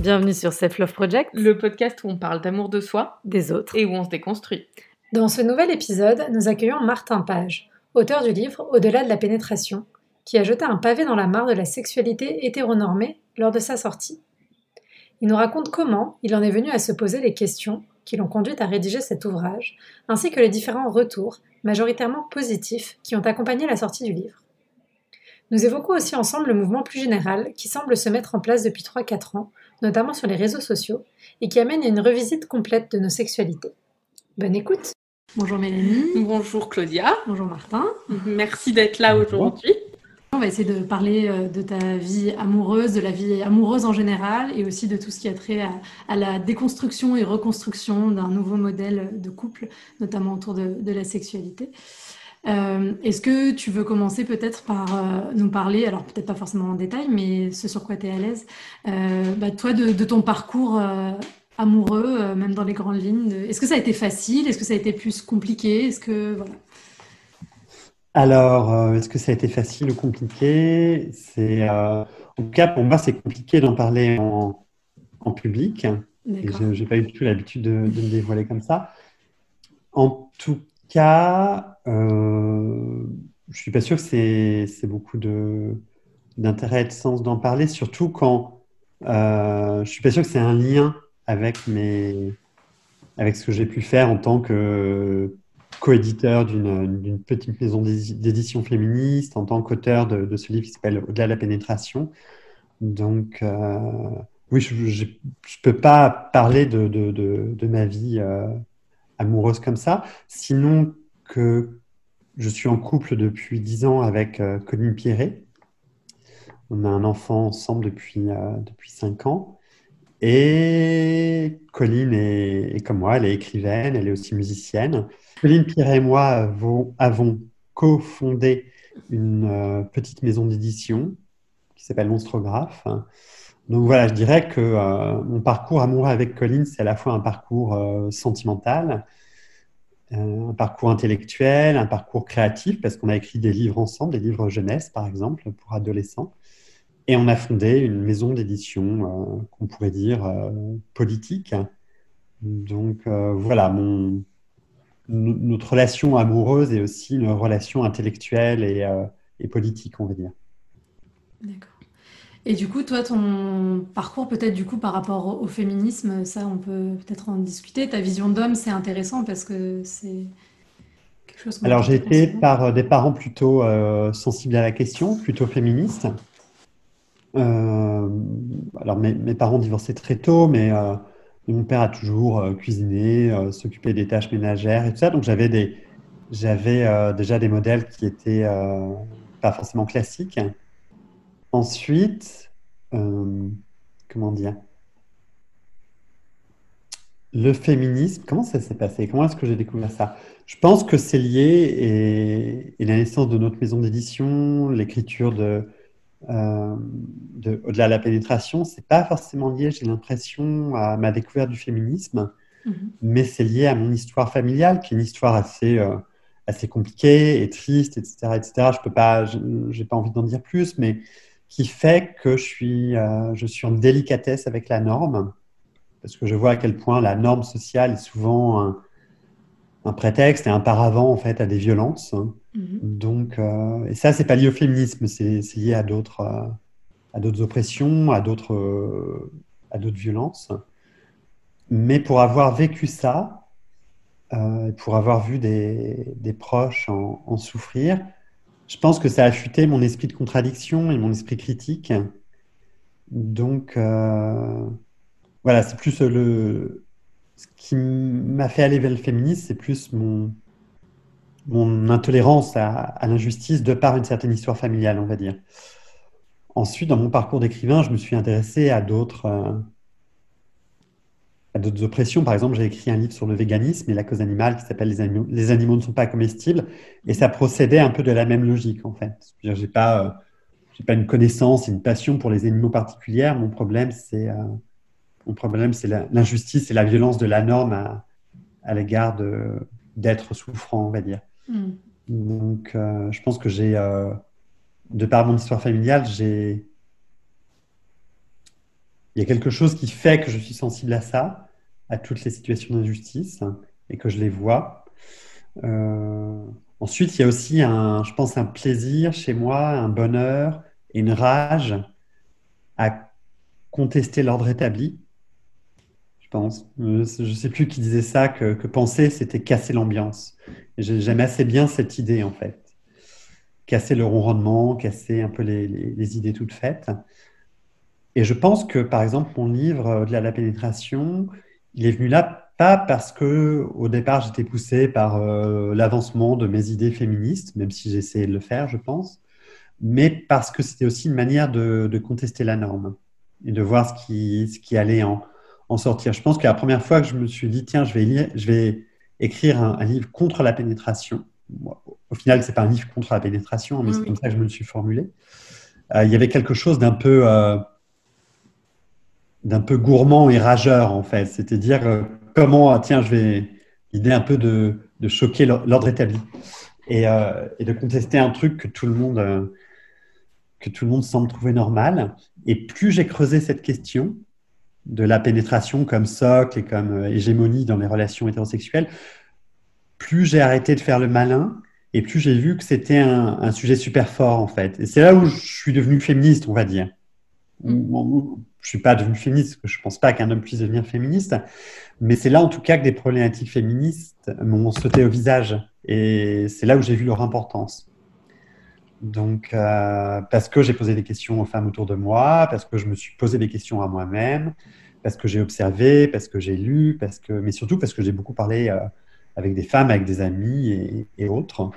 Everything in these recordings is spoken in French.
Bienvenue sur Self Love Project, le podcast où on parle d'amour de soi, des autres et où on se déconstruit. Dans ce nouvel épisode, nous accueillons Martin Page, auteur du livre Au-delà de la pénétration, qui a jeté un pavé dans la mare de la sexualité hétéronormée lors de sa sortie. Il nous raconte comment il en est venu à se poser les questions qui l'ont conduit à rédiger cet ouvrage, ainsi que les différents retours, majoritairement positifs, qui ont accompagné la sortie du livre. Nous évoquons aussi ensemble le mouvement plus général qui semble se mettre en place depuis 3-4 ans, notamment sur les réseaux sociaux, et qui amène à une revisite complète de nos sexualités. Bonne écoute Bonjour Mélanie. Bonjour Claudia. Bonjour Martin. Merci d'être là aujourd'hui. On va essayer de parler euh, de ta vie amoureuse, de la vie amoureuse en général, et aussi de tout ce qui a trait à, la déconstruction et reconstruction d'un nouveau modèle de couple, notamment autour de, la sexualité. Euh, est-ce que tu veux commencer peut-être par euh, nous parler, alors peut-être pas forcément en détail, mais ce sur quoi tu es à l'aise, bah, toi, de, de, ton parcours amoureux, même dans les grandes lignes Est-ce que ça a été facile? Est-ce que ça a été plus compliqué? Est-ce que voilà. Alors, euh, est-ce que ça a été facile ou compliqué? C'est, euh, en tout cas, pour moi, c'est compliqué d'en parler en, public. Je n'ai pas eu du tout l'habitude de, me dévoiler comme ça. En tout cas, euh, je suis pas sûr que c'est, beaucoup d'intérêt et de sens d'en parler, surtout quand je ne suis pas sûr que c'est un lien avec, ce que j'ai pu faire en tant que coéditeur d'une petite maison d'édition féministe, en tant qu'auteur de, ce livre qui s'appelle Au-delà de la pénétration. Donc, euh, oui, je ne peux pas parler de, de ma vie euh, amoureuse comme ça, sinon que je suis en couple depuis dix ans avec euh, Colline Pierret. On a un enfant ensemble depuis, depuis 5 ans. Et Colline est, comme moi, elle est écrivaine, elle est aussi musicienne. Colline Pierre et moi avons, avons cofondé une euh, petite maison d'édition qui s'appelle Monstrographe. Donc voilà, je dirais que euh, mon parcours amoureux avec Colline, c'est à la fois un parcours euh, sentimental, un parcours intellectuel, un parcours créatif, parce qu'on a écrit des livres ensemble, des livres jeunesse par exemple, pour adolescents. Et on a fondé une maison d'édition qu'on pourrait dire politique. Donc voilà, notre relation amoureuse est aussi une relation intellectuelle euh, et, politique, on va dire. D'accord. Et du coup, toi, ton parcours peut-être du coup par rapport au, féminisme, ça, on peut peut-être en discuter. Ta vision d'homme, c'est intéressant parce que c'est quelque chose. Alors, j'ai été par des parents plutôt euh, sensibles à la question, plutôt féministes. Euh, alors, mes, mes, parents divorçaient très tôt, mais mon père a toujours euh, cuisiné, euh, s'occupé des tâches ménagères et tout ça. Donc j'avais des, j'avais euh, déjà des modèles qui étaient pas forcément classiques. Ensuite, comment dire? Le féminisme, comment ça s'est passé? Comment est-ce que j'ai découvert ça? Je pense que c'est lié et, la naissance de notre maison d'édition, l'écriture de euh, au-delà de la pénétration, c'est pas forcément lié, j'ai l'impression, à ma découverte du féminisme, mhm. mais c'est lié à mon histoire familiale, qui est une histoire assez, euh, assez compliquée et triste, etc., etc. Je peux pas, j'ai pas envie d'en dire plus, mais qui fait que je suis, euh, je suis en délicatesse avec la norme, parce que je vois à quel point la norme sociale est souvent un, un prétexte et un paravent en fait à des violences. Mhm. Donc, euh, et ça, c'est pas lié au féminisme, c'est lié à d'autres euh, à d'autres oppressions, à d'autres à d'autres violences. Mais pour avoir vécu ça, pour avoir vu des, des proches en, en, souffrir, je pense que ça a affûté mon esprit de contradiction et mon esprit critique. Donc, voilà, c'est plus le, ce qui m'a fait aller vers le féminisme, c'est plus mon, mon intolérance à, l'injustice de par une certaine histoire familiale, on va dire. Ensuite, dans mon parcours d'écrivain, je me suis intéressé à d'autres euh, à d'autres oppressions. Par exemple, j'ai écrit un livre sur le véganisme et la cause animale qui s'appelle les animaux, les animaux ne sont pas comestibles. Et ça procédait un peu de la même logique, en fait. Je n'ai pas, euh, j'ai pas une connaissance, une passion pour les animaux particulières. Mon problème, c'est euh, mon problème, c'est l'injustice et la violence de la norme à, l'égard d'êtres souffrants, on va dire. Hmm. Donc, euh, je pense que j'ai, de par mon histoire familiale, j'ai, il y a quelque chose qui fait que je suis sensible à ça, à toutes les situations d'injustice, et que je les vois. Euh, ensuite, il y a aussi, un, je pense, un plaisir chez moi, un bonheur et une rage à contester l'ordre établi. Je pense. Je ne sais plus qui disait ça, que, penser, c'était casser l'ambiance. J'aime assez bien cette idée, en fait. Casser le ronronnement, casser un peu les idées toutes faites. Et je pense que, par exemple, mon livre, de la pénétration, il est venu là pas parce que, au départ, j'étais poussé par euh, l'avancement de mes idées féministes, même si essayé de le faire, je pense, mais parce que c'était aussi une manière de, contester la norme et de voir ce qui, ce qui allait en, en sortir. Je pense que la première fois que je me suis dit, tiens, je vais, lire, je vais écrire un, livre contre la pénétration, au final, c'est pas un livre contre la pénétration, mais c'est comme ça que je me le suis formulé. Euh, il y avait quelque chose d'un peu euh, d'un peu gourmand et rageur, en fait. C'est-à-dire euh, comment, ah, tiens, je vais l'idée un peu de, de choquer l'ordre établi et, euh, et, de contester un truc que tout le monde euh, que tout le monde semble trouver normal. Et plus j'ai creusé cette question de la pénétration comme socle et comme hégémonie dans les relations hétérosexuelles, plus j'ai arrêté de faire le malin et plus j'ai vu que c'était un, un, sujet super fort en fait. Et c'est là où je suis devenu féministe, on va dire. Mm je suis pas devenu féministe, parce que je pense pas qu'un homme puisse devenir féministe, mais c'est là en tout cas que des problématiques féministes m'ont sauté au visage, et c'est là où j'ai vu leur importance. Donc, euh, parce que j'ai posé des questions aux femmes autour de moi, parce que je me suis posé des questions à moi-même, parce que j'ai observé, parce que j'ai lu, parce que, mais surtout parce que j'ai beaucoup parlé euh, avec des femmes, avec des amis et, autres,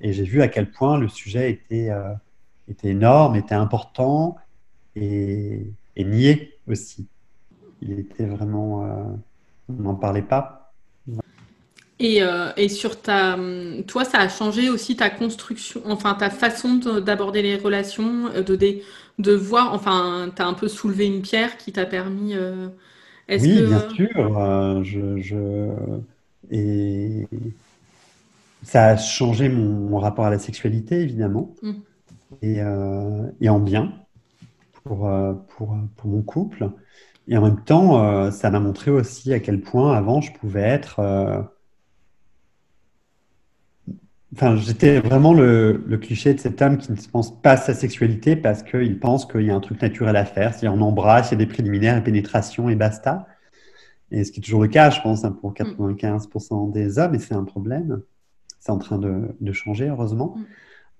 et j'ai vu à quel point le sujet était, euh, était énorme, était important, et, et nié aussi. Il était vraiment. Euh, on n'en parlait pas. Et, euh, et, sur ta. Toi, ça a changé aussi ta construction, enfin ta façon d'aborder les relations, euh, de, de, de voir. Enfin, tu as un peu soulevé une pierre qui t'a permis. oui, bien sûr. je, je, Et ça a changé mon, rapport à la sexualité, évidemment. Mmh. Et, et en bien pour, euh, pour, pour, mon couple. Et en même temps, euh, ça m'a montré aussi à quel point avant je pouvais être. Euh, enfin, j'étais vraiment le, le, cliché de cet homme qui ne se pense pas à sa sexualité parce qu'il pense qu'il y a un truc naturel à faire. C'est-à-dire, on embrasse, il y a des préliminaires, et pénétration et basta. Et ce qui est toujours le cas, je pense, hein, pour 95% des hommes, et c'est un problème. C'est en train de, de changer, heureusement. Mm.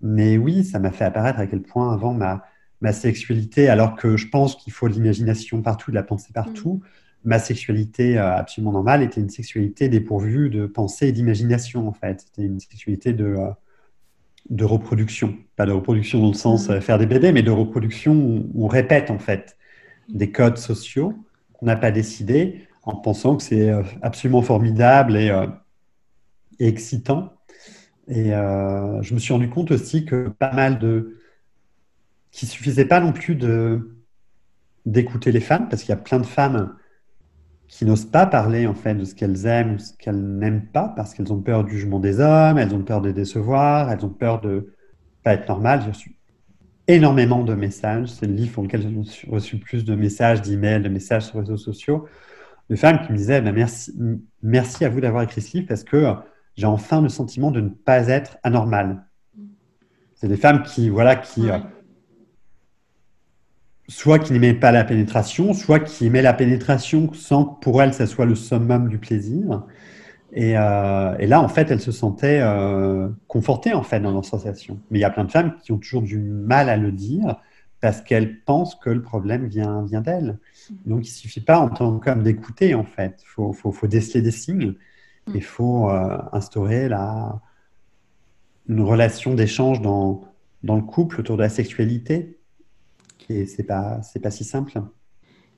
Mais oui, ça m'a fait apparaître à quel point avant ma, ma sexualité, alors que je pense qu'il faut de l'imagination partout, de la pensée partout, mm. ma sexualité euh, absolument normale était une sexualité dépourvue de pensée et d'imagination, en fait. C'était une sexualité de, euh, de reproduction. Pas de reproduction dans le sens mm. euh, faire des bébés, mais de reproduction où on répète, en fait, des codes sociaux qu'on n'a pas décidés en pensant que c'est absolument formidable et, et excitant. Et je me suis rendu compte aussi que pas mal de qu'il suffisait pas non plus de d'écouter les femmes, parce qu'il y a plein de femmes qui n'osent pas parler en fait de ce qu'elles aiment ou ce qu'elles n'aiment pas, parce qu'elles ont peur du jugement des hommes, elles ont peur de décevoir, elles ont peur de pas être normales. J'ai reçu énormément de messages. C'est le livre pour lequel j'ai reçu plus de messages, d'emails, de messages sur les réseaux sociaux, de femmes qui me disaient bah, merci, merci à vous d'avoir écrit ce livre parce que j'ai enfin le sentiment de ne pas être anormal. C'est des femmes qui, voilà, qui, euh, soit qui n'aimait pas la pénétration, soit qui aimait la pénétration sans que pour elle, ça soit le summum du plaisir. Et, euh, et là, en fait, elle se sentait euh, confortée en fait dans leur sensation. Mais il y a plein de femmes qui ont toujours du mal à le dire parce qu'elles pensent que le problème vient, vient d'elles. Donc, il suffit pas en tant qu'homme d'écouter en fait. Il faut, déceler des signes. Il faut euh, instaurer la, une relation d'échange dans, dans le couple autour de la sexualité et c'est pas, c'est pas si simple.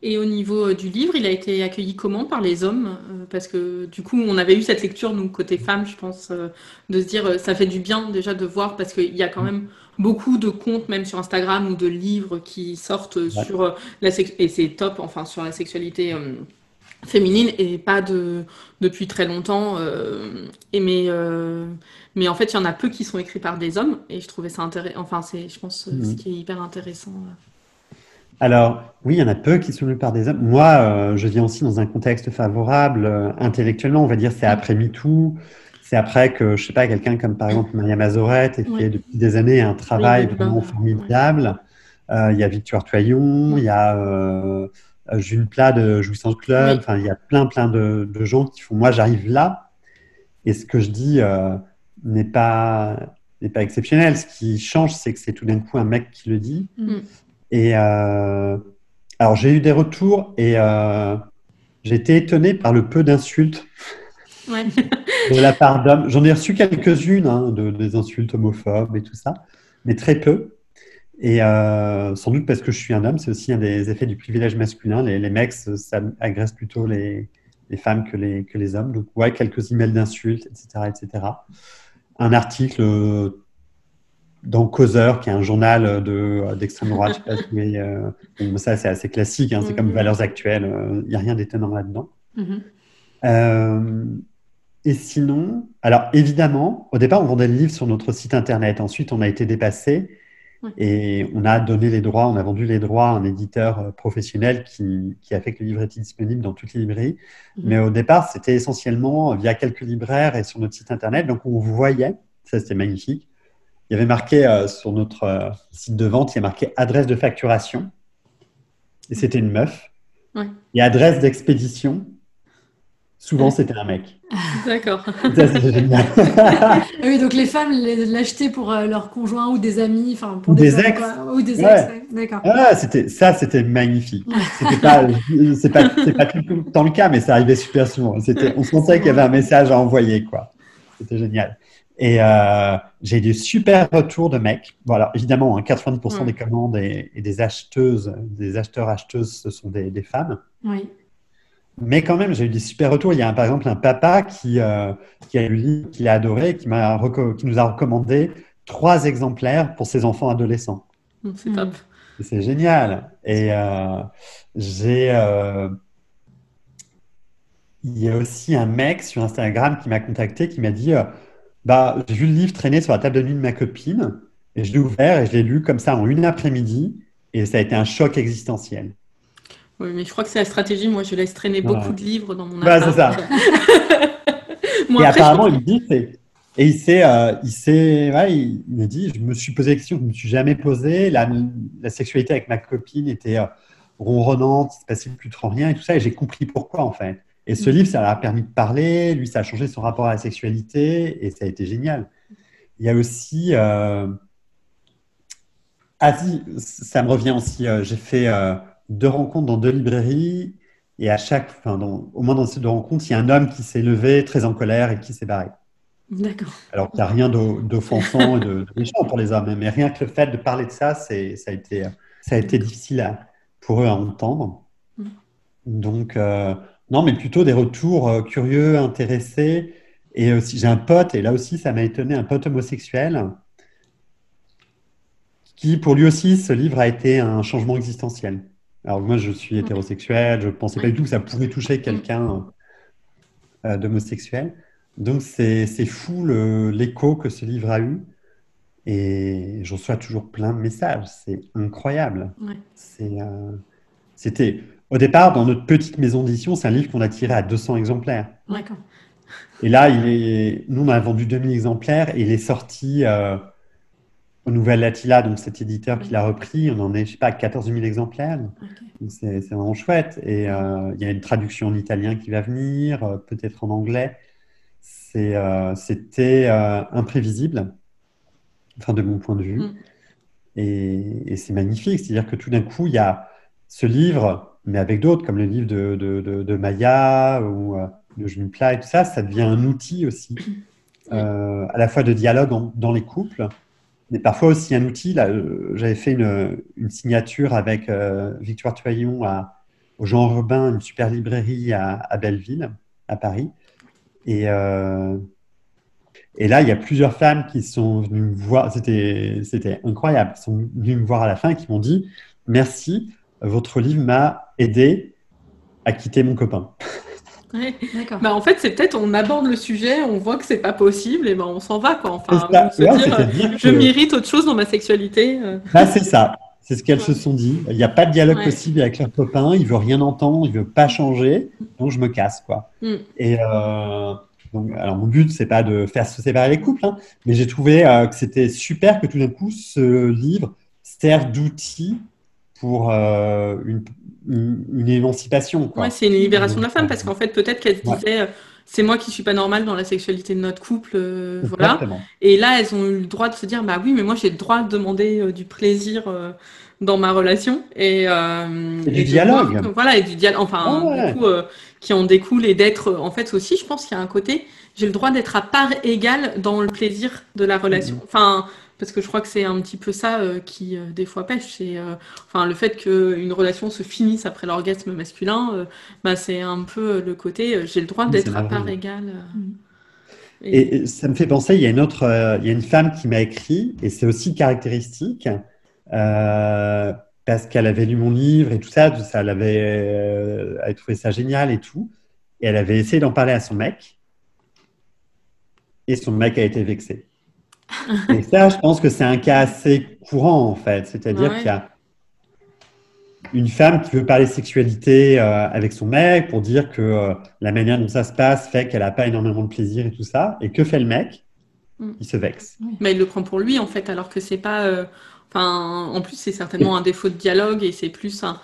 Et au niveau euh, du livre, il a été accueilli comment par les hommes? Euh, Parce que du coup, on avait eu cette lecture, nous, côté femme, je pense, euh, de se dire, ça fait du bien déjà de voir, parce qu'il y a quand même beaucoup de comptes, même sur Instagram, ou de livres qui sortent sur la sexualité, et c'est top, enfin, sur la sexualité féminine, et pas de, depuis très longtemps. et mais, mais en fait, il y en a peu qui sont écrits par des hommes, et je trouvais ça intéressant, enfin, c'est, je pense, ce mhm. qui est hyper intéressant. Alors, oui, il y en a peu qui sont lus par des hommes. Moi, euh, je viens aussi dans un contexte favorable euh, intellectuellement. On va dire, c'est après MeToo. C'est après que, je sais pas, quelqu'un comme par exemple Maria Mazorette ait fait depuis des années un travail vraiment formidable. Euh, il y a Victoire Toyon, il y a Jules Plat de Jouissance Club. Enfin, il y a plein, plein de, de gens qui font. Moi, j'arrive là. Et ce que je dis n'est pas n'est pas exceptionnel. Ce qui change, c'est que c'est tout d'un coup un mec qui le dit. Mm. Et euh, alors, j'ai eu des retours et euh, j'ai été étonné par le peu d'insultes de la part d'hommes. J'en ai reçu quelques-unes, hein, de, des insultes homophobes et tout ça, mais très peu. Et euh, sans doute parce que je suis un homme, c'est aussi un des effets du privilège masculin. Les, les mecs, ça agresse plutôt les, les, femmes que les, que les hommes. Donc, ouais, quelques emails d'insultes, etc., etc. Un article dans Causeur, qui est un journal de, d'extrême droite. Euh, ça, c'est assez classique, hein, c'est comme mhm. Valeurs Actuelles, il euh, n'y a rien d'étonnant là-dedans. Mhm. Euh, et sinon, alors évidemment, au départ, on vendait le livre sur notre site internet. Ensuite, on a été dépassé et on a donné les droits, on a vendu les droits à un éditeur professionnel qui, qui a fait que le livre était disponible dans toutes les librairies. Mhm. Mais au départ, c'était essentiellement via quelques libraires et sur notre site internet. Donc, on voyait, ça c'était magnifique, il y avait marqué euh, sur notre euh, site de vente, il y a marqué adresse de facturation. Et c'était une meuf. Et adresse d'expédition, souvent c'était un mec. D'accord. c'est génial. Oui, donc les femmes l'achetaient pour euh, leurs conjoints ou des amis, enfin pour des, ex. Ou des ex, d'accord. Ah, c'était, ça, c'était magnifique. C'était pas, c'est pas, pas tout le temps le cas, mais ça arrivait super souvent. C'était, on sentait qu'il y avait un message à envoyer, quoi. C'était génial. Et euh, j'ai des super retours de mecs. Voilà, évidemment, 90% hein, des commandes et, des acheteuses, des acheteurs-acheteuses, ce sont des, femmes. Oui. Mais quand même, j'ai eu des super retours. Il y a par exemple un papa qui, euh, qui a lu qui l'a adoré, qui, m'a qui nous a recommandé trois exemplaires pour ses enfants adolescents. C'est top. C'est génial. Et euh, j'ai. Euh, il y a aussi un mec sur Instagram qui m'a contacté qui m'a dit bah, j'ai vu le livre traîner sur la table de nuit de ma copine et je l'ai ouvert et je l'ai lu comme ça en une après-midi et ça a été un choc existentiel. Oui, mais je crois que c'est la stratégie. Moi, je laisse traîner beaucoup de livres dans mon bah, c'est ça. et apparemment, il dit, et il s'est, euh, il s'est, il, m'a dit, je me suis posé la question que je ne me suis jamais posée. La, la sexualité avec ma copine était euh, ronronnante, il se passait plus trop rien et tout ça, et j'ai compris pourquoi en fait. Et ce livre, ça a permis de parler, lui, ça a changé son rapport à la sexualité et ça a été génial. Il y a aussi. Euh... Ah, si, ça me revient aussi. Euh, j'ai fait euh, deux rencontres dans deux librairies et à chaque. Enfin, au moins dans ces deux rencontres, il y a un homme qui s'est levé très en colère et qui s'est barré. D'accord. Alors qu'il n'y a rien d'offensant et de, méchant pour les hommes, mais rien que le fait de parler de ça, ça a été, ça a été difficile pour eux à entendre. Mm. Donc, euh, non, mais plutôt des retours euh, curieux, intéressés. Et aussi, j'ai un pote, et là aussi, ça m'a étonné, un pote homosexuel, qui, pour lui aussi, ce livre a été un changement existentiel. Alors, moi, je suis hétérosexuel, je ne pensais pas du tout que ça pouvait toucher quelqu'un euh, d'homosexuel. Donc, c'est fou l'écho que ce livre a eu. Et je reçois toujours plein de messages. C'est incroyable. Euh, c'était au départ, dans notre petite maison d'édition, c'est un livre qu'on a tiré à 200 exemplaires. D'accord. Et là, il est... nous, on a vendu 2000 exemplaires et il est sorti euh, au Nouvel Attila, donc cet éditeur qui l'a repris. On en est, je sais pas, à 14 000 exemplaires. C'est vraiment chouette. Et euh, il y a une traduction en italien qui va venir, euh, peut-être en anglais. C'était imprévisible, enfin, de mon point de vue. Mm. Et, et c'est magnifique. C'est-à-dire que tout d'un coup, il y a ce livre mais avec d'autres, comme le livre de, de, de, Maya ou euh, de Julie Pla et tout ça, ça devient un outil aussi, euh, à la fois de dialogue dans les couples, mais parfois aussi un outil. Là, euh, j'avais fait une, une, signature avec Victoire Toyon à, au Jean Robin, une super librairie à, à Belleville, à Paris. Et, et là, il y a plusieurs femmes qui sont venues me voir, c'était incroyable, qui sont venues me voir à la fin et qui m'ont dit Merci, votre livre m'a aidé à quitter mon copain. bah, en fait, c'est peut-être on aborde le sujet, on voit que c'est pas possible, et ben on s'en va quoi. Enfin, se dire, je m'irrite autre chose dans ma sexualité. Euh. Bah, c'est ça, C'est ce qu'elles se sont dit. Il n'y a pas de dialogue possible avec leur copain. Il veut rien entendre. Il veut pas changer. Donc je me casse, quoi. Mm. Et euh, donc, alors mon but c'est pas de faire se séparer les couples, hein, mais j'ai trouvé euh, que c'était super que tout d'un coup ce livre serve d'outil pour euh, une, une, émancipation. Ouais, c'est une libération de la femme parce qu'en fait peut-être qu'elle se disait c'est moi qui suis pas normale dans la sexualité de notre couple, euh, voilà. Et là, elles ont eu le droit de se dire, bah oui, mais moi j'ai le droit de demander euh, du plaisir euh, dans ma relation et, du dialogue. voilà, et du dialogue. Enfin, du coup, qui en découle et d'être, en fait, aussi, je pense qu'il y a un côté, j'ai le droit d'être à part égale dans le plaisir de la relation. Mm-hmm. Enfin, parce que je crois que c'est un petit peu ça euh, qui euh, des fois pêche. C'est euh, enfin le fait qu'une relation se finisse après l'orgasme masculin, bah, c'est un peu le côté j'ai le droit d'être à part égale. Et... ça me fait penser, il y a une autre, il y a une femme qui m'a écrit et c'est aussi caractéristique parce qu'elle avait lu mon livre et tout ça, tout ça, elle avait, elle trouvé ça génial et tout, et elle avait essayé d'en parler à son mec et son mec a été vexé. Et ça, je pense que c'est un cas assez courant, en fait. C'est-à-dire qu'il y a une femme qui veut parler sexualité euh, avec son mec pour dire que euh, la manière dont ça se passe fait qu'elle n'a pas énormément de plaisir et tout ça. Et que fait le mec? Mm. Il se vexe. Mais il le prend pour lui, en fait, alors que c'est pas. Euh, enfin, en plus, c'est certainement un défaut de dialogue et c'est plus un.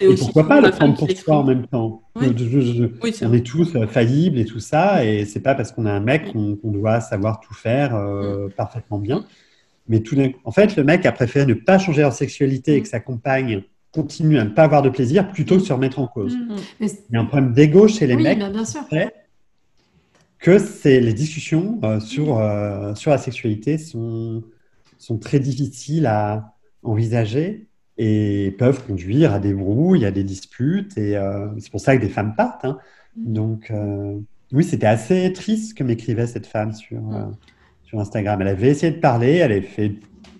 et pourquoi pas le prendre pour soi en même temps On est tous faillibles et tout ça, et c'est pas parce qu'on a un mec qu'on doit savoir tout faire mm. parfaitement bien. Mais tout en fait, le mec a préféré ne pas changer leur sexualité et que sa compagne continue à ne pas avoir de plaisir plutôt que de se remettre en cause. Mm. Il y a un problème d'ego chez les mecs. Bah, bien sûr. Que c'est les discussions euh, sur, euh, sur la sexualité sont, sont très difficiles à envisager et peuvent conduire à des brouilles, à des disputes. Et euh, c'est pour ça que des femmes partent. Hein. Mm. Donc, oui, c'était assez triste que m'écrivait cette femme sur, mm. sur Instagram. Elle avait essayé de parler, elle avait fait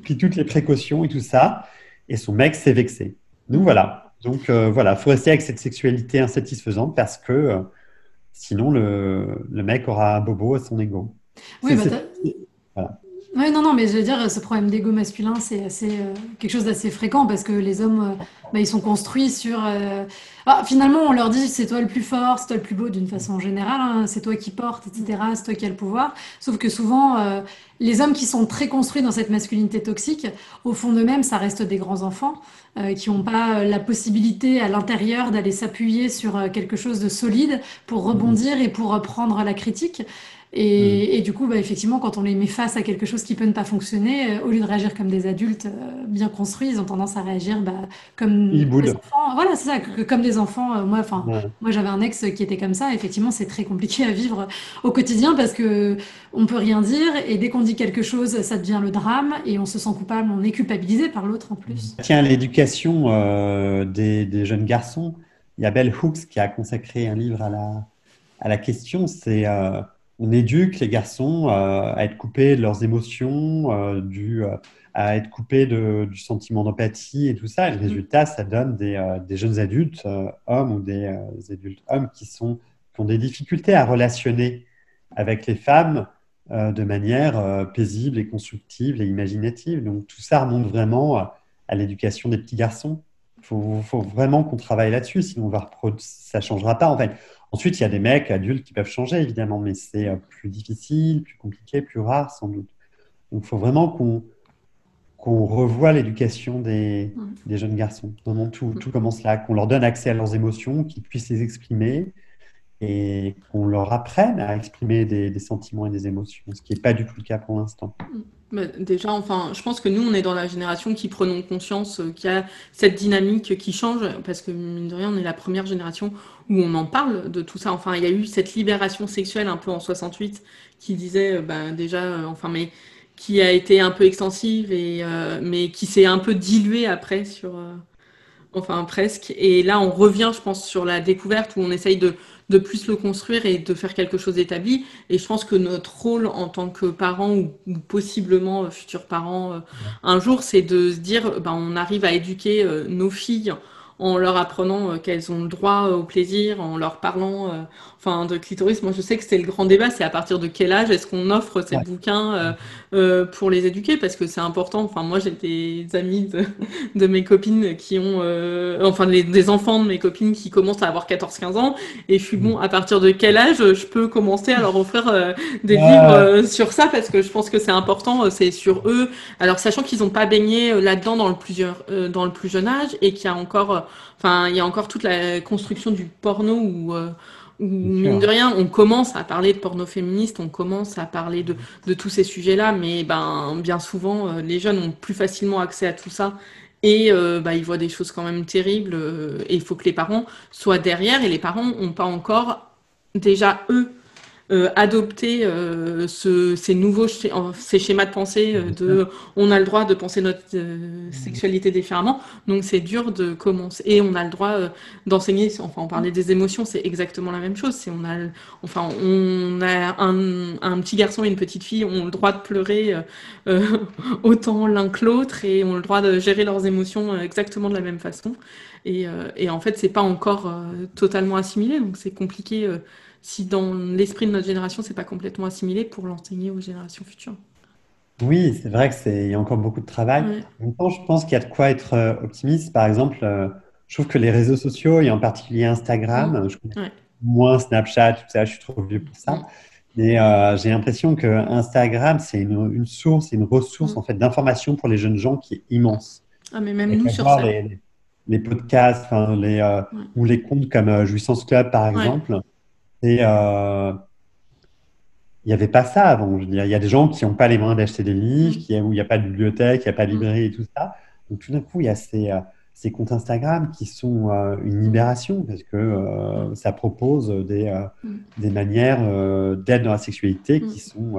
pris toutes les précautions et tout ça, et son mec s'est vexé. Donc voilà. Donc euh, voilà, faut rester avec cette sexualité insatisfaisante parce que euh, sinon le, le, mec aura un bobo à son ego. Oui, bah, voilà. Oui, non, non, mais je veux dire, ce problème d'ego masculin, c'est assez euh, quelque chose d'assez fréquent parce que les hommes, bah, ils sont construits sur. Ah, finalement, on leur dit c'est toi le plus fort, c'est toi le plus beau d'une façon générale, hein, c'est toi qui porte, etc. C'est toi qui as le pouvoir. Sauf que souvent, les hommes qui sont très construits dans cette masculinité toxique, au fond d'eux-mêmes, ça reste des grands enfants. Euh, qui n'ont pas euh, la possibilité à l'intérieur d'aller s'appuyer sur euh, quelque chose de solide pour rebondir et pour prendre la critique. Et, du coup, bah, effectivement, quand on les met face à quelque chose qui peut ne pas fonctionner, au lieu de réagir comme des adultes bien construits, ils ont tendance à réagir bah, comme des enfants. Voilà, c'est ça, comme des enfants. moi, enfin, moi, j'avais un ex qui était comme ça. Effectivement, c'est très compliqué à vivre au quotidien parce que on peut rien dire et dès qu'on dit quelque chose, ça devient le drame et on se sent coupable, on est culpabilisé par l'autre en plus. Tiens, l'éducation euh, des, jeunes garçons, il y a Bell Hooks qui a consacré un livre à la, à la question, c'est euh, on éduque les garçons euh, à être coupés de leurs émotions, du, à être coupés de, du sentiment d'empathie et tout ça. Et le mm. résultat, ça donne des, des jeunes adultes, hommes ou des, adultes hommes qui, sont, qui ont des difficultés à relationner avec les femmes euh, de manière euh, paisible et constructive et imaginative. Donc tout ça remonte vraiment à, l'éducation des petits garçons. Il faut, vraiment qu'on travaille là-dessus, sinon ça ne changera pas. En fait. Ensuite, il y a des mecs adultes qui peuvent changer, évidemment, mais c'est euh, plus difficile, plus compliqué, plus rare, sans doute. Donc il faut vraiment qu'on qu'on revoie l'éducation des, des, jeunes garçons. Vraiment, tout, tout commence là, qu'on leur donne accès à leurs émotions, qu'ils puissent les exprimer, et qu'on leur apprenne à exprimer des, sentiments et des émotions, ce qui n'est pas du tout le cas pour l'instant. Déjà, enfin, je pense que nous, on est dans la génération qui prenons conscience euh, qu'il y a cette dynamique qui change, parce que mine de rien, on est la première génération où on en parle de tout ça. Enfin, il y a eu cette libération sexuelle un peu en 68 qui disait, euh, bah, déjà, euh, enfin, mais qui a été un peu extensive et mais qui s'est un peu diluée après sur, enfin presque. Et là, on revient, je pense, sur la découverte où on essaye de de plus le construire et de faire quelque chose d'établi. Et je pense que notre rôle en tant que parents ou, possiblement futurs parents euh, un jour, c'est de se dire, ben, on arrive à éduquer euh, nos filles en leur apprenant qu'elles ont le droit au plaisir, en leur parlant enfin, de clitoris. Moi, je sais que c'est le grand débat, c'est à partir de quel âge est-ce qu'on offre ces bouquins pour les éduquer, parce que c'est important. Enfin, moi, j'ai des amis de, mes copines qui ont, enfin, des enfants de mes copines qui commencent à avoir 14-15 ans, et je suis bon, à partir de quel âge je peux commencer à leur offrir des livres sur ça, parce que je pense que c'est important, c'est sur eux. Alors, sachant qu'ils n'ont pas baigné là-dedans dans le plusieurs, dans le plus jeune âge, et qu'il y a encore, enfin, il y a encore toute la construction du porno où mine de rien, on commence à parler de porno féministe, on commence à parler de, de tous ces sujets-là, mais ben, bien souvent, euh, les jeunes ont plus facilement accès à tout ça. Et euh, bah, ils voient des choses quand même terribles. Euh, et il faut que les parents soient derrière. Et les parents n'ont pas encore, déjà, eux, euh, adopter euh, ce, ces nouveaux ces schémas de pensée euh, de on a le droit de penser notre sexualité différemment. Donc c'est dur de commencer. Et on a le droit d'enseigner enfin on parlait des émotions c'est exactement la même chose. C'est on a enfin on a un, un, petit garçon et une petite fille ont le droit de pleurer autant l'un que l'autre et ont le droit de gérer leurs émotions exactement de la même façon. Et, et en fait c'est pas encore totalement assimilé. Donc c'est compliqué si dans l'esprit de notre génération, c'est pas complètement assimilé pour l'enseigner aux générations futures. Oui, c'est vrai qu'il y a encore beaucoup de travail. En même temps, je pense qu'il y a de quoi être euh, optimiste. Par exemple, euh, je trouve que les réseaux sociaux, et en particulier Instagram, je connais moins Snapchat, tout ça, je suis trop vieux pour ça. Mais euh, j'ai l'impression que Instagram, c'est une, source, c'est une ressource en fait d'information pour les jeunes gens qui est immense. Ah, mais même nous sur ça. Les, les podcasts, les, ou les comptes comme Jouissance Club, par exemple et euh, il n'y avait pas ça avant. il y a des gens qui n'ont pas les moyens d'acheter des livres, qui, où il n'y a pas de bibliothèque, il n'y a pas de librairie et tout ça. Donc tout d'un coup, il y a ces, euh, ces comptes Instagram qui sont euh, une libération parce que ça propose des, des manières d'aide dans la sexualité qui sont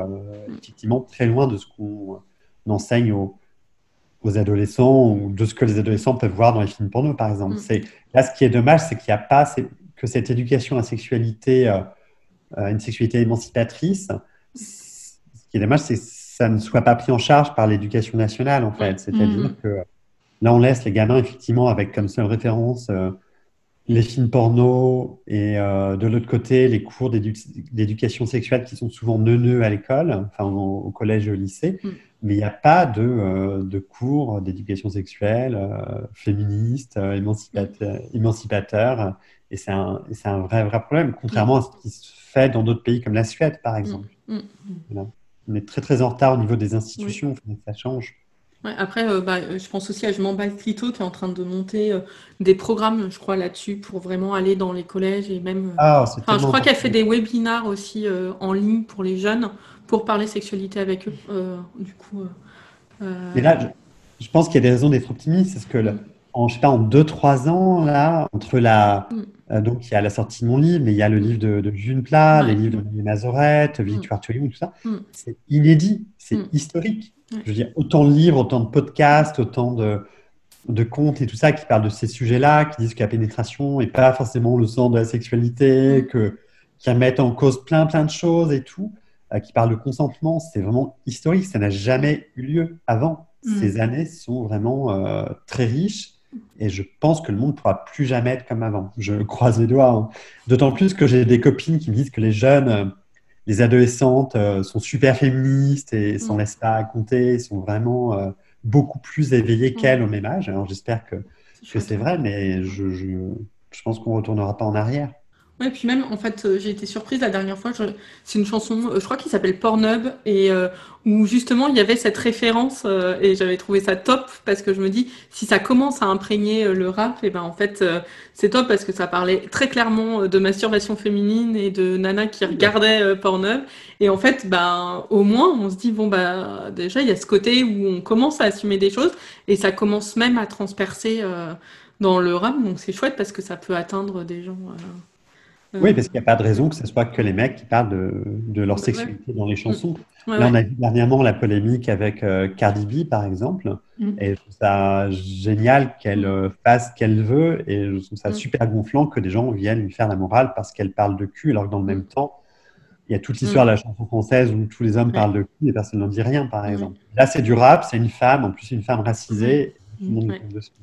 effectivement très loin de ce qu'on enseigne aux, aux, adolescents ou de ce que les adolescents peuvent voir dans les films porno, par exemple. Là, ce qui est dommage, c'est qu'il n'y a pas que cette éducation à sexualité, euh, une sexualité émancipatrice, ce qui est dommage, c'est que ça ne soit pas pris en charge par l'éducation nationale, en fait. C'est-à-dire mm. que là, on laisse les gamins, effectivement, avec comme seule référence euh, les films porno et euh, de l'autre côté, les cours d'éducation sexuelle qui sont souvent neuneux à l'école, enfin au, collège et au lycée. Mm. Mais il n'y a pas de, de cours d'éducation sexuelle féministe, émancipateur, émancipateur et c'est un, un, vrai, vrai problème, contrairement à ce qui se fait dans d'autres pays comme la Suède, par exemple. Mm, mm. On est très, très en retard au niveau des institutions, ça change. après, euh, bah, je pense aussi à Je m'en Clito qui est en train de monter euh, des programmes, je crois, là-dessus pour vraiment aller dans les collèges et même. Euh, ah, je crois qu'elle fait des webinars aussi en ligne pour les jeunes pour parler sexualité avec eux. du coup. Mais là, je, pense qu'il y a des raisons d'être optimiste, parce que mm. en, je sais pas, en 2-3 ans, là, entre la, donc, il y a la sortie de mon livre, mais il y a le livre de, de June Plat, les livres de Mazorette, Victoire mm. tout ça. Mm. C'est inédit, c'est mm. historique. Je veux dire, autant de livres, autant de podcasts, autant de, de contes et tout ça qui parlent de ces sujets-là, qui disent que la pénétration n'est pas forcément le sang de la sexualité, que, qui mettent en cause plein, plein de choses et tout, euh, qui parlent de consentement. C'est vraiment historique. Ça n'a jamais eu lieu avant. Ces années sont vraiment euh, très riches et je pense que le monde ne pourra plus jamais être comme avant. Je croise les doigts. Hein. D'autant plus que j'ai des copines qui me disent que les jeunes, euh, les adolescentes euh, sont super féministes et s'en mm. laissent pas compter, sont vraiment euh, beaucoup plus éveillées mm. qu'elles au même âge. Alors j'espère que, c'est vrai, mais je, je, je pense qu'on ne retournera pas en arrière. Ouais, puis même, en fait, euh, j'ai été surprise la dernière fois. C'est une chanson, euh, je crois, qui s'appelle Pornhub, et euh, où justement il y avait cette référence, et j'avais trouvé ça top parce que je me dis, si ça commence à imprégner le rap, et ben en fait, c'est top parce que ça parlait très clairement de masturbation féminine et de nana qui regardait Pornhub. Et en fait, ben au moins, on se dit bon bah déjà il y a ce côté où on commence à assumer des choses, et ça commence même à transpercer dans le rap, donc c'est chouette parce que ça peut atteindre des gens. Oui, parce qu'il n'y a pas de raison que ce soit que les mecs qui parlent de, de leur sexualité dans les chansons. Là, on a vu dernièrement la polémique avec euh, Cardi B, par exemple. Mm. Et je trouve ça génial qu'elle euh, fasse ce qu'elle veut. Et je trouve ça mm. super gonflant que des gens viennent lui faire la morale parce qu'elle parle de cul, alors que dans le même mm. temps, il y a toute l'histoire de la chanson française où tous les hommes parlent de cul et personne n'en dit rien, par exemple. Là, c'est du rap, c'est une femme, en plus une femme racisée.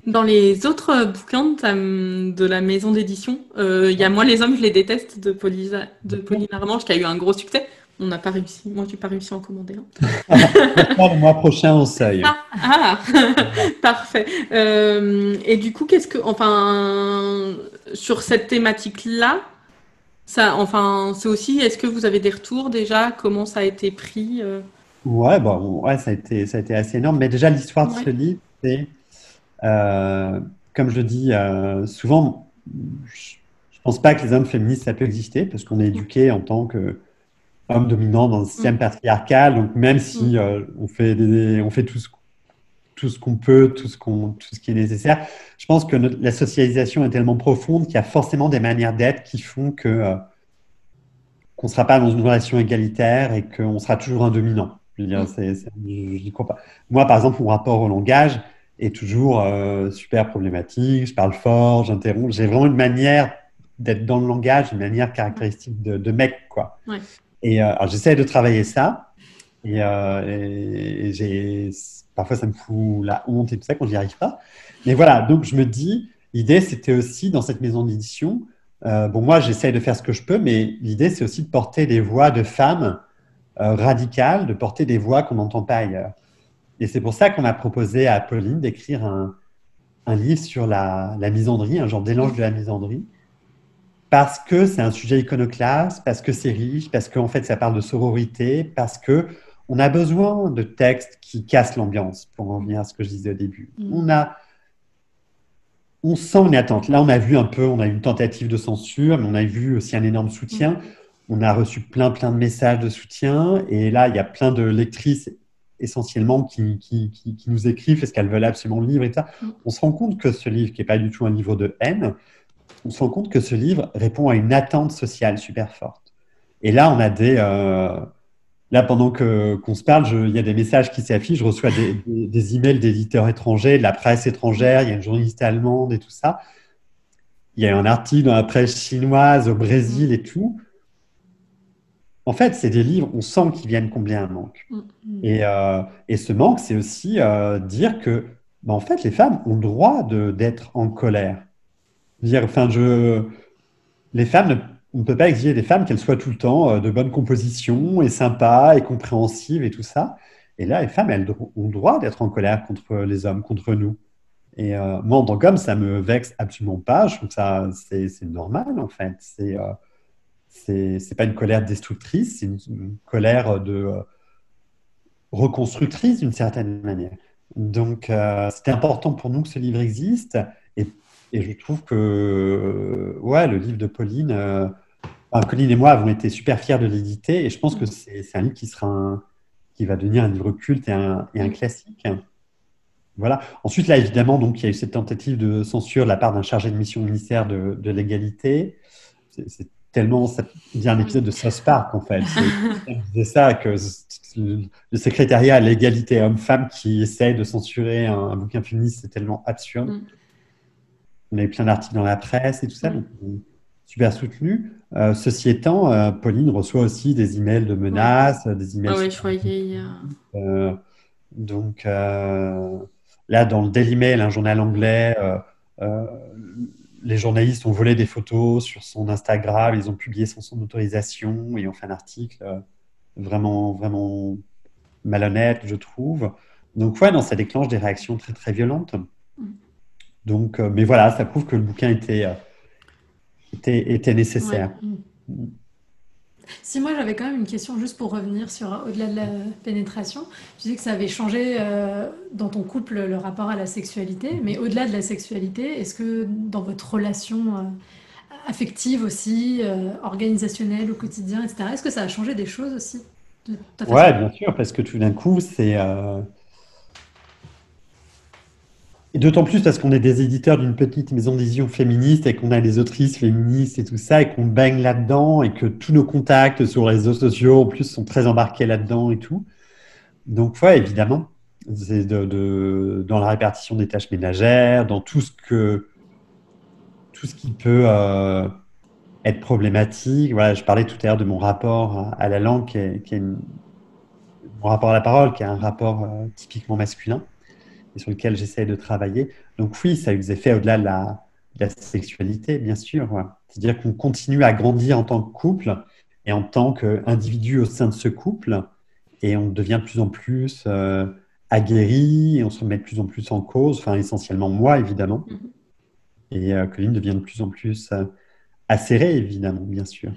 Dans les autres bouquins de, la maison d'édition, il y a Moi les hommes, je les déteste de, Pauline, de Pauline Armange qui a eu un gros succès. On n'a pas réussi. Moi, tu n'as pas réussi à en commander un. le mois prochain, on seuil. Ah, ah parfait. Euh, et du coup, qu'est-ce que, enfin, sur cette thématique-là, ça, enfin, c'est aussi, est-ce que vous avez des retours déjà? Comment ça a été pris euh? Ouais, bon, ouais, ça a été, ça a été assez énorme. Mais déjà, l'histoire de ce livre, c'est, euh, comme je dis souvent, je, ne pense pas que les hommes féministes ça peut exister parce qu'on est éduqué en tant que homme dominant dans un système mm. patriarcal. Donc, même si mm. euh, on fait, on fait tout ce, tout ce qu'on peut, tout ce, qu'on, tout ce qui est nécessaire, je pense que la socialisation est tellement profonde qu'il y a forcément des manières d'être qui font que euh, qu'on ne sera pas dans une relation égalitaire et qu'on sera toujours un dominant. Je veux dire, mm. pas. Moi, par exemple, mon rapport au langage est toujours euh, super problématique. Je parle fort, j'interromps. J'ai vraiment une manière d'être dans le langage, une manière caractéristique de, de mec, quoi. Ouais. Et euh, j'essaie de travailler ça. Et, euh, j'ai, parfois, ça me fout la honte et tout ça quand j'y arrive pas. Mais voilà, donc je me dis, l'idée, c'était aussi dans cette maison d'édition. Bon, moi, j'essaie de faire ce que je peux, mais l'idée, c'est aussi de porter des voix de femmes radicales, de porter des voix qu'on n'entend pas ailleurs. Et c'est pour ça qu'on a proposé à Pauline d'écrire un, un, livre sur la, la misandrie, un genre d'élange de la misandrie, parce que c'est un sujet iconoclaste, parce que c'est riche, parce qu'en fait ça parle de sororité, parce que on a besoin de textes qui cassent l'ambiance, pour en revenir à ce que je disais au début. Mm. On a, on sent une attente. Là, on a vu un peu, on a eu une tentative de censure, mais on a vu aussi un énorme soutien. Mm. On a reçu plein, plein de messages de soutien, et là, il y a plein de lectrices essentiellement qui, qui, qui, nous écrivent parce qu'elles veulent absolument le livre et ça. Mm. On se rend compte que ce livre, qui n'est pas du tout un livre de haine, on se rend compte que ce livre répond à une attente sociale super forte. Et là, on a des. Euh, là, pendant qu'on se parle, il y a des messages qui s'affichent. Je reçois des, des, emails d'éditeurs étrangers, de la presse étrangère. Il y a une journaliste allemande et tout ça. Il y a un article dans la presse chinoise au Brésil et tout. En fait, c'est des livres, on sent qu'ils viennent combler un manque. Mm, mm. Et, euh, et ce manque, c'est aussi euh, dire que, ben, en fait, les femmes ont le droit d'être en colère dire, enfin, je, les femmes, on ne peut pas exiger des femmes qu'elles soient tout le temps euh, de bonne composition et sympas et compréhensives et tout ça. Et là, les femmes, elles ont le droit d'être en colère contre les hommes, contre nous. Et euh, moi, en tant qu'homme, ça me vexe absolument pas. Je trouve que ça, c'est, normal, en fait. C'est, euh, c'est, pas une colère destructrice, c'est une, colère de reconstructrice d'une certaine manière. Donc, c'était important pour nous que ce livre existe. Et et je trouve que euh, ouais, le livre de Pauline, euh, Pauline et moi avons été super fiers de l'éditer et je pense que c'est un livre qui, sera qui va devenir un livre culte et un, et un classique. Voilà. Ensuite, là, évidemment, donc, il y a eu cette tentative de censure de la part d'un chargé de mission ministère de, de l'égalité. Tellement, ça devient un épisode de South Park, en fait. C'est ça, que le secrétariat à l'égalité homme-femme qui essaye de censurer un, bouquin féministe, c'est tellement absurde. Mm on a eu plein d'articles dans la presse et tout ça, donc super soutenu. Euh, ceci étant, euh, Pauline reçoit aussi des emails de menaces, des emails. Ah oui, je voyais. Euh, donc là, dans le Daily Mail, un journal anglais, les journalistes ont volé des photos sur son Instagram, ils ont publié sans son autorisation et ont fait un article vraiment, vraiment malhonnête, je trouve. Donc ouais, non, ça déclenche des réactions très très violentes. Mm. Donc, euh, mais voilà, ça prouve que le bouquin était, euh, était, était, nécessaire. Mm. Si moi j'avais quand même une question juste pour revenir sur euh, au-delà de la pénétration, tu disais que ça avait changé dans ton couple le rapport à la sexualité, mais au-delà de la sexualité, est-ce que dans votre relation affective aussi, organisationnelle au quotidien, etc., est-ce que ça a changé des choses aussi Oui, bien sûr, parce que tout d'un coup, c'est et d'autant plus parce qu'on est des éditeurs d'une petite maison d'édition féministe et qu'on a des autrices féministes et tout ça, et qu'on baigne là-dedans, et que tous nos contacts sur les réseaux sociaux, en plus, sont très embarqués là-dedans et tout. Donc, ouais, évidemment, c'est de, dans la répartition des tâches ménagères, dans tout ce que tout ce qui peut euh, être problématique. Voilà, je parlais tout à l'heure de mon rapport à la langue, qui est, mon rapport à la parole, qui est un rapport euh, typiquement masculin. Et sur lequel j'essaie de travailler. Donc oui, ça a eu des effets au-delà de la, sexualité, bien sûr. C'est-à-dire qu'on continue à grandir en tant que couple et en tant qu'individu au sein de ce couple, et on devient de plus en plus euh, aguerri, et on se remet de plus en plus en cause, enfin essentiellement moi évidemment, mm-hmm. et euh, Colline devient de plus en plus euh, acérée évidemment, bien sûr.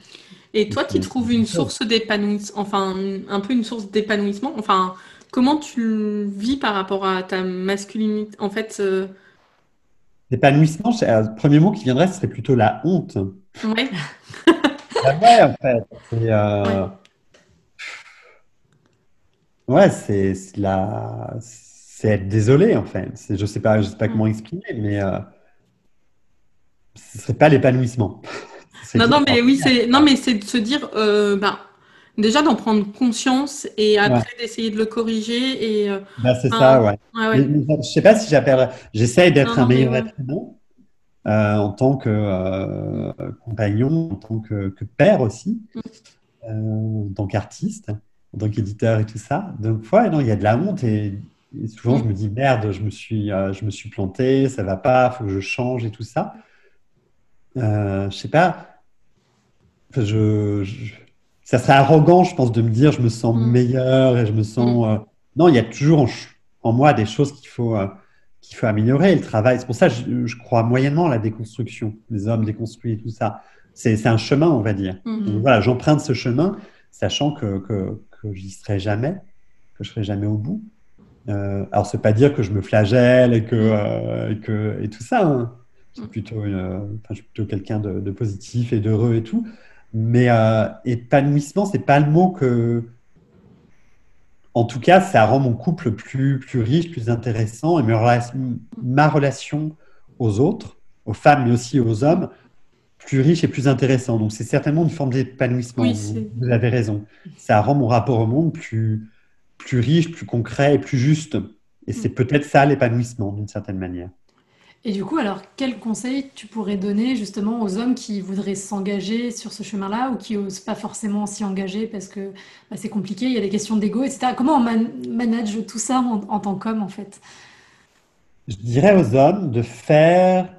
Et toi, tu trouves une source d'épanouissement, enfin un peu une source d'épanouissement, enfin comment tu vis par rapport à ta masculinité, en fait L'épanouissement, le premier mot qui viendrait, ce serait plutôt la honte. Ouais. ouais, en fait. ouais. Ouais, c'est la... c'est être désolé en fait. Je sais pas, je sais pas comment expliquer, mais euh, ce serait pas l'épanouissement. non, non, mais oui, c'est non, mais c'est de se dire, euh, ben, déjà d'en prendre conscience et après d'essayer de le corriger et. Euh, ben, c'est ça, ouais. je sais pas si j'appelle. J'essaie d'être un meilleur être humain euh, en tant que compagnon, en tant que, que père aussi, mm. en tant qu'artiste en tant qu'éditeur et tout ça. Donc, ouais, non, il y a de la honte et, souvent je me dis merde, je me suis, euh, je me suis planté, ça va pas, faut que je change et tout ça. Euh, je sais pas. Je, ça serait arrogant, je pense, de me dire je me sens mm. meilleur et je me sens. Mm. Euh, non, il y a toujours en, moi des choses qu'il faut, euh, qu'il faut améliorer. Le travail, c'est pour ça que je, crois moyennement à la déconstruction, les hommes déconstruits et tout ça. C'est un chemin, on va dire. Mm. voilà, j'emprunte ce chemin, sachant que, que, que j'y serai jamais, que je serai jamais au bout. Euh, alors, c'est pas dire que je me flagelle et que, euh, et, que et tout ça. Hein. Je suis plutôt, plutôt quelqu'un de, positif et d'heureux et tout. Mais euh, épanouissement, c'est pas le mot que. En tout cas, ça rend mon couple plus, plus riche, plus intéressant et ma relation aux autres, aux femmes mais aussi aux hommes, plus riche et plus intéressant. Donc, c'est certainement une forme d'épanouissement. vous, avez raison. Ça rend mon rapport au monde plus, plus riche, plus concret et plus juste. Et c'est mm. peut-être ça l'épanouissement, d'une certaine manière. Et du coup, alors, quel conseil tu pourrais donner justement aux hommes qui voudraient s'engager sur ce chemin-là ou qui n'osent pas forcément s'y engager parce que bah, c'est compliqué, il y a des questions d'ego, etc. Comment on manage tout ça en, en tant qu'homme, en fait? Je dirais aux hommes de faire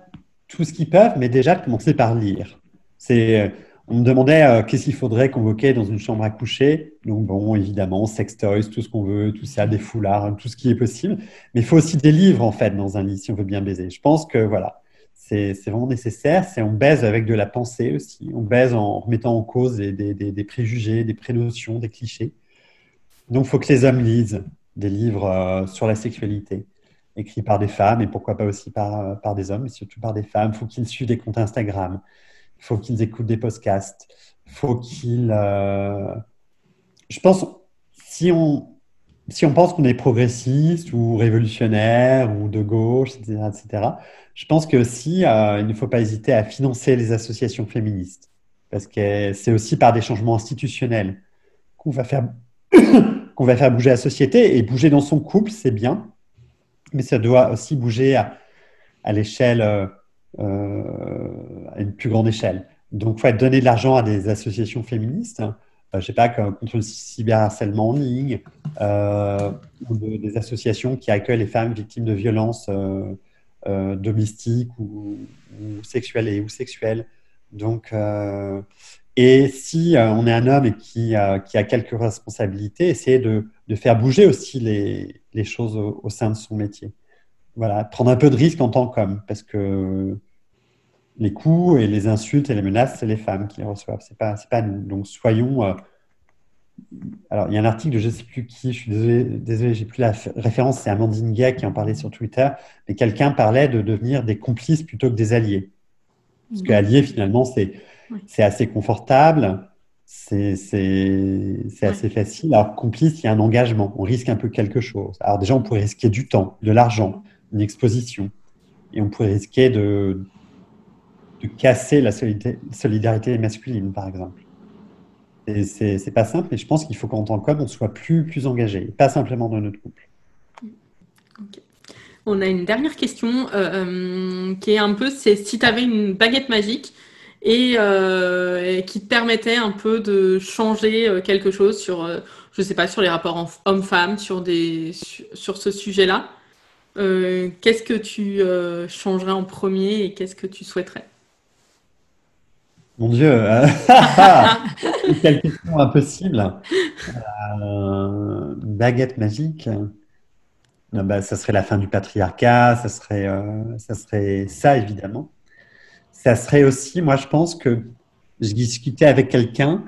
tout ce qu'ils peuvent, mais déjà de commencer par lire. C'est, euh, on me demandait euh, qu'est-ce qu'il faudrait convoquer dans une chambre à coucher. Donc, bon, évidemment, sex toys, tout ce qu'on veut, tout ça, des foulards, tout ce qui est possible. Mais il faut aussi des livres, en fait, dans un lit, si on veut bien baiser. Je pense que, voilà, c'est, vraiment nécessaire. C'est, on baise avec de la pensée aussi. On baise en remettant en cause des, préjugés, des prénotions, des clichés. Donc, il faut que les hommes lisent des livres euh, sur la sexualité écrits par des femmes et pourquoi pas aussi par, par des hommes, mais surtout par des femmes. Il faut qu'ils suivent des comptes Instagram, faut qu'ils écoutent des podcasts, faut qu'ils... Euh, je pense, si on, si on pense qu'on est progressiste ou révolutionnaire ou de gauche, etc., je pense que aussi, euh, il ne faut pas hésiter à financer les associations féministes, parce que c'est aussi par des changements institutionnels qu'on va faire qu'on va faire bouger la société et bouger dans son couple, c'est bien, mais ça doit aussi bouger à, l'échelle, euh, à une plus grande échelle. Donc, il faut donner de l'argent à des associations féministes, hein. euh, je sais pas, contre le cyberharcèlement en ligne, ou des associations qui accueillent les femmes victimes de violences domestiques ou, sexuelles et ou sexuelles. Donc, et si on est un homme et qui, a quelques responsabilités, essayer de, faire bouger aussi les, les choses au, sein de son métier. Voilà, prendre un peu de risque en tant qu'homme, parce que les coups et les insultes et les menaces, c'est les femmes qui les reçoivent, c'est pas, pas nous. Donc soyons. Euh, alors, il y a un article de je ne sais plus qui, je suis désolé, désolé j'ai plus la référence, c'est Amandine Gay qui en parlait sur Twitter, mais quelqu'un parlait de devenir des complices plutôt que des alliés. Parce que alliés, finalement, c'est c'est assez confortable, c'est assez facile. Alors, complice, il y a un engagement, on risque un peu quelque chose. Alors, déjà, on pourrait risquer du temps, de l'argent, une exposition. Et on pourrait risquer de, de casser la solidarité masculine, par exemple. Et c'est pas simple, mais je pense qu'il faut qu'en tant qu'homme, on soit plus, plus engagé, pas simplement dans notre couple. On a une dernière question euh, euh, qui est un peu, c'est si tu avais une baguette magique, euh, et, qui te permettait un peu de changer quelque chose sur, je sais pas, sur les rapports hommes-femmes, sur, ce sujet-là. qu'est-ce que tu changerais en premier et qu'est-ce que tu souhaiterais? Mon Dieu, quelle question impossible. baguette magique. Bah, ça serait la fin du patriarcat, ça serait, ça serait ça évidemment. Ça serait aussi, moi je pense que je discutais avec quelqu'un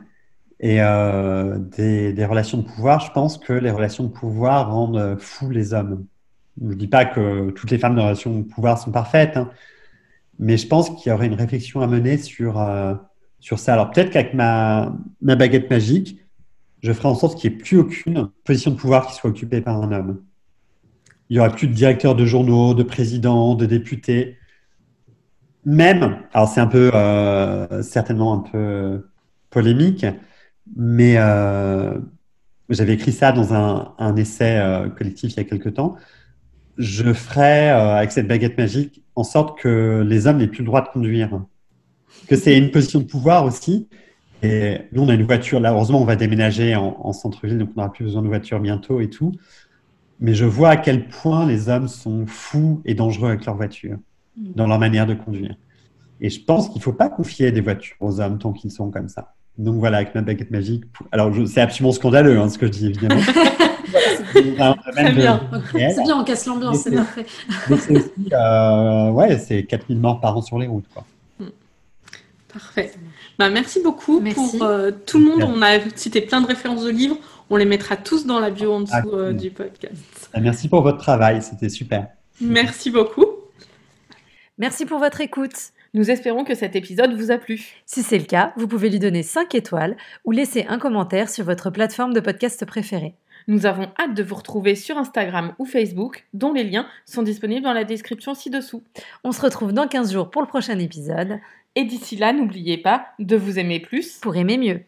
et euh, des, relations de pouvoir, je pense que les relations de pouvoir rendent fous les hommes. Je ne dis pas que toutes les femmes de relations de pouvoir sont parfaites, hein, mais je pense qu'il y aurait une réflexion à mener sur, euh, sur ça. Alors peut-être qu'avec ma, ma baguette magique, je ferai en sorte qu'il n'y ait plus aucune position de pouvoir qui soit occupée par un homme. Il n'y aurait plus de directeurs de journaux, de présidents, de députés. Même, alors c'est un peu, euh, certainement un peu polémique, mais euh, j'avais écrit ça dans un, un essai collectif il y a quelque temps. Je ferais, euh, avec cette baguette magique, en sorte que les hommes n'aient plus le droit de conduire. Que c'est une position de pouvoir aussi. Et nous, on a une voiture. Là, heureusement, on va déménager en, en centre-ville, donc on n'aura plus besoin de voiture bientôt et tout. Mais je vois à quel point les hommes sont fous et dangereux avec leur voiture, dans leur manière de conduire. Et je pense qu'il ne faut pas confier des voitures aux hommes tant qu'ils sont comme ça. Donc voilà, avec ma baguette magique. Alors, c'est absolument scandaleux hein, ce que je dis, évidemment. c'est bien. C'est bien, on casse l'ambiance, c'est parfait. Mais c'est aussi, euh, ouais, c'est 4000 morts par an sur les routes. Quoi. Hmm. Parfait. Bah, merci beaucoup pour euh, tout le monde. On a cité plein de références de livres. On les mettra tous dans la bio en dessous ah, euh, du podcast. Ah, merci pour votre travail, c'était super. Merci beaucoup. Merci pour votre écoute. Nous espérons que cet épisode vous a plu. Si c'est le cas, vous pouvez lui donner 5 étoiles ou laisser un commentaire sur votre plateforme de podcast préférée. Nous avons hâte de vous retrouver sur Instagram ou Facebook, dont les liens sont disponibles dans la description ci-dessous. On se retrouve dans 15 jours pour le prochain épisode. Et d'ici là, n'oubliez pas de vous aimer plus pour aimer mieux.